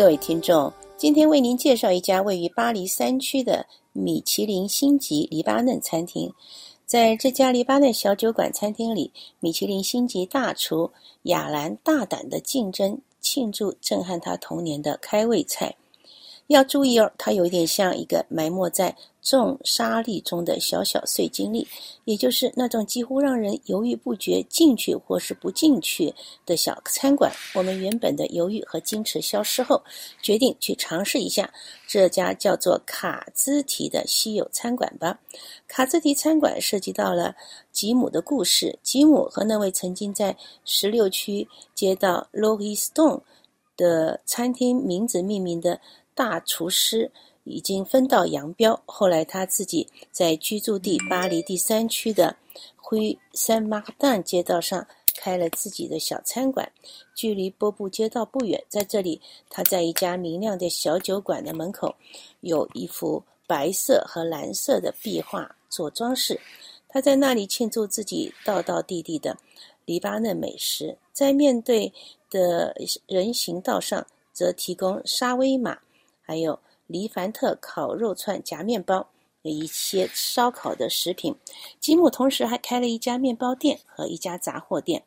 各位听众，今天为您介绍一家位于巴黎山区的米其林星级黎巴嫩餐厅。在这家黎巴嫩小酒馆餐厅里，米其林星级大厨亚兰大胆的竞争庆祝震撼他童年的开胃菜。要注意哦，它有一点像一个埋没在重沙粒中的小小碎金粒，也就是那种几乎让人犹豫不决进去或是不进去的小餐馆。我们原本的犹豫和矜持消失后，决定去尝试一下这家叫做卡兹提的稀有餐馆吧。卡兹提餐馆涉及到了吉姆的故事，吉姆和那位曾经在十六区街道 l o h i Stone 的餐厅名字命名的。大厨师已经分道扬镳。后来他自己在居住地巴黎第三区的灰山马旦街道上开了自己的小餐馆，距离波布街道不远。在这里，他在一家明亮的小酒馆的门口有一幅白色和蓝色的壁画做装饰。他在那里庆祝自己道道地地的黎巴嫩美食。在面对的人行道上，则提供沙威玛。还有黎凡特烤肉串夹面包和一些烧烤的食品。吉姆同时还开了一家面包店和一家杂货店。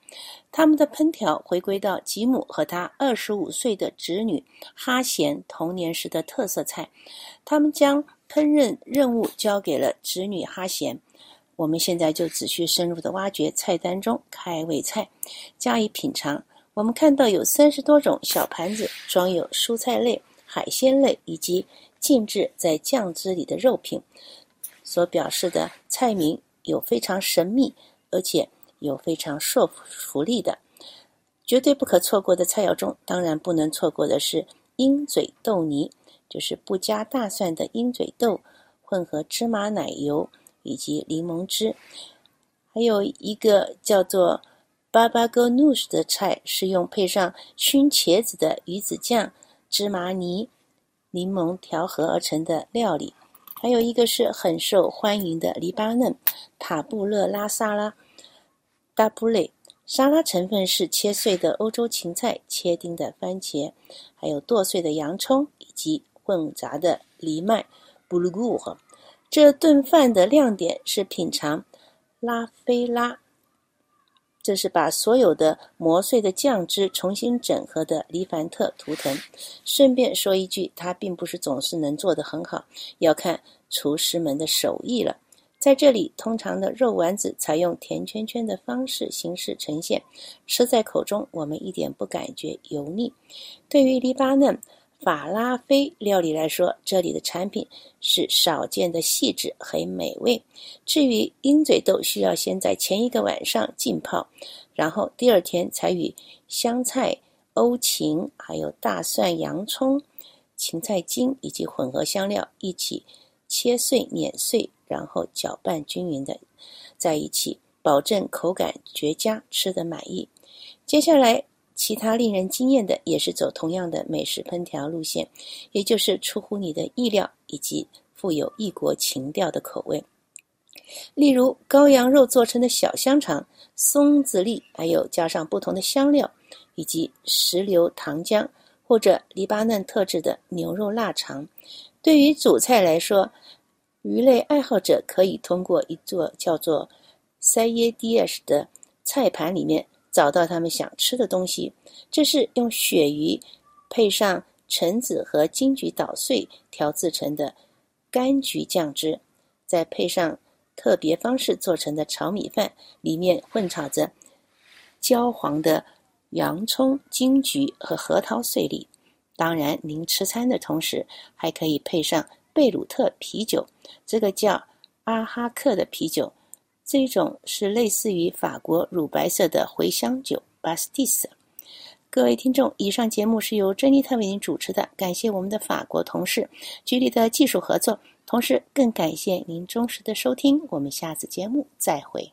他们的烹调回归到吉姆和他二十五岁的侄女哈贤童年时的特色菜。他们将烹饪任务交给了侄女哈贤。我们现在就只需深入的挖掘菜单中开胃菜，加以品尝。我们看到有三十多种小盘子装有蔬菜类。海鲜类以及静置在酱汁里的肉品，所表示的菜名有非常神秘，而且有非常受福利的，绝对不可错过的菜肴中，当然不能错过的是鹰嘴豆泥，就是不加大蒜的鹰嘴豆混合芝麻奶油以及柠檬汁，还有一个叫做 Baba n o u s 的菜，是用配上熏茄子的鱼子酱。芝麻泥、柠檬调和而成的料理，还有一个是很受欢迎的黎巴嫩塔布勒拉沙拉。大布雷沙拉成分是切碎的欧洲芹菜、切丁的番茄，还有剁碎的洋葱以及混杂的藜麦。布鲁古赫，这顿饭的亮点是品尝拉菲拉。这是把所有的磨碎的酱汁重新整合的黎凡特图腾。顺便说一句，它并不是总是能做得很好，要看厨师们的手艺了。在这里，通常的肉丸子采用甜圈圈的方式形式呈现，吃在口中我们一点不感觉油腻。对于黎巴嫩。法拉菲料理来说，这里的产品是少见的细致，很美味。至于鹰嘴豆，需要先在前一个晚上浸泡，然后第二天才与香菜、欧芹、还有大蒜、洋葱、芹菜精以及混合香料一起切碎、碾碎，然后搅拌均匀的在一起，保证口感绝佳，吃得满意。接下来。其他令人惊艳的也是走同样的美食烹调路线，也就是出乎你的意料以及富有异国情调的口味。例如，羔羊肉做成的小香肠、松子粒，还有加上不同的香料以及石榴糖浆，或者黎巴嫩特制的牛肉腊肠。对于主菜来说，鱼类爱好者可以通过一座叫做塞耶迪尔的菜盘里面。找到他们想吃的东西，这是用鳕鱼配上橙子和金桔捣碎调制成的柑橘酱汁，再配上特别方式做成的炒米饭，里面混炒着焦黄的洋葱、金桔和核桃碎粒。当然，您吃餐的同时还可以配上贝鲁特啤酒，这个叫阿哈克的啤酒。这一种是类似于法国乳白色的茴香酒巴斯蒂斯。各位听众，以上节目是由珍妮特为您主持的，感谢我们的法国同事局里的技术合作，同时更感谢您忠实的收听。我们下次节目再会。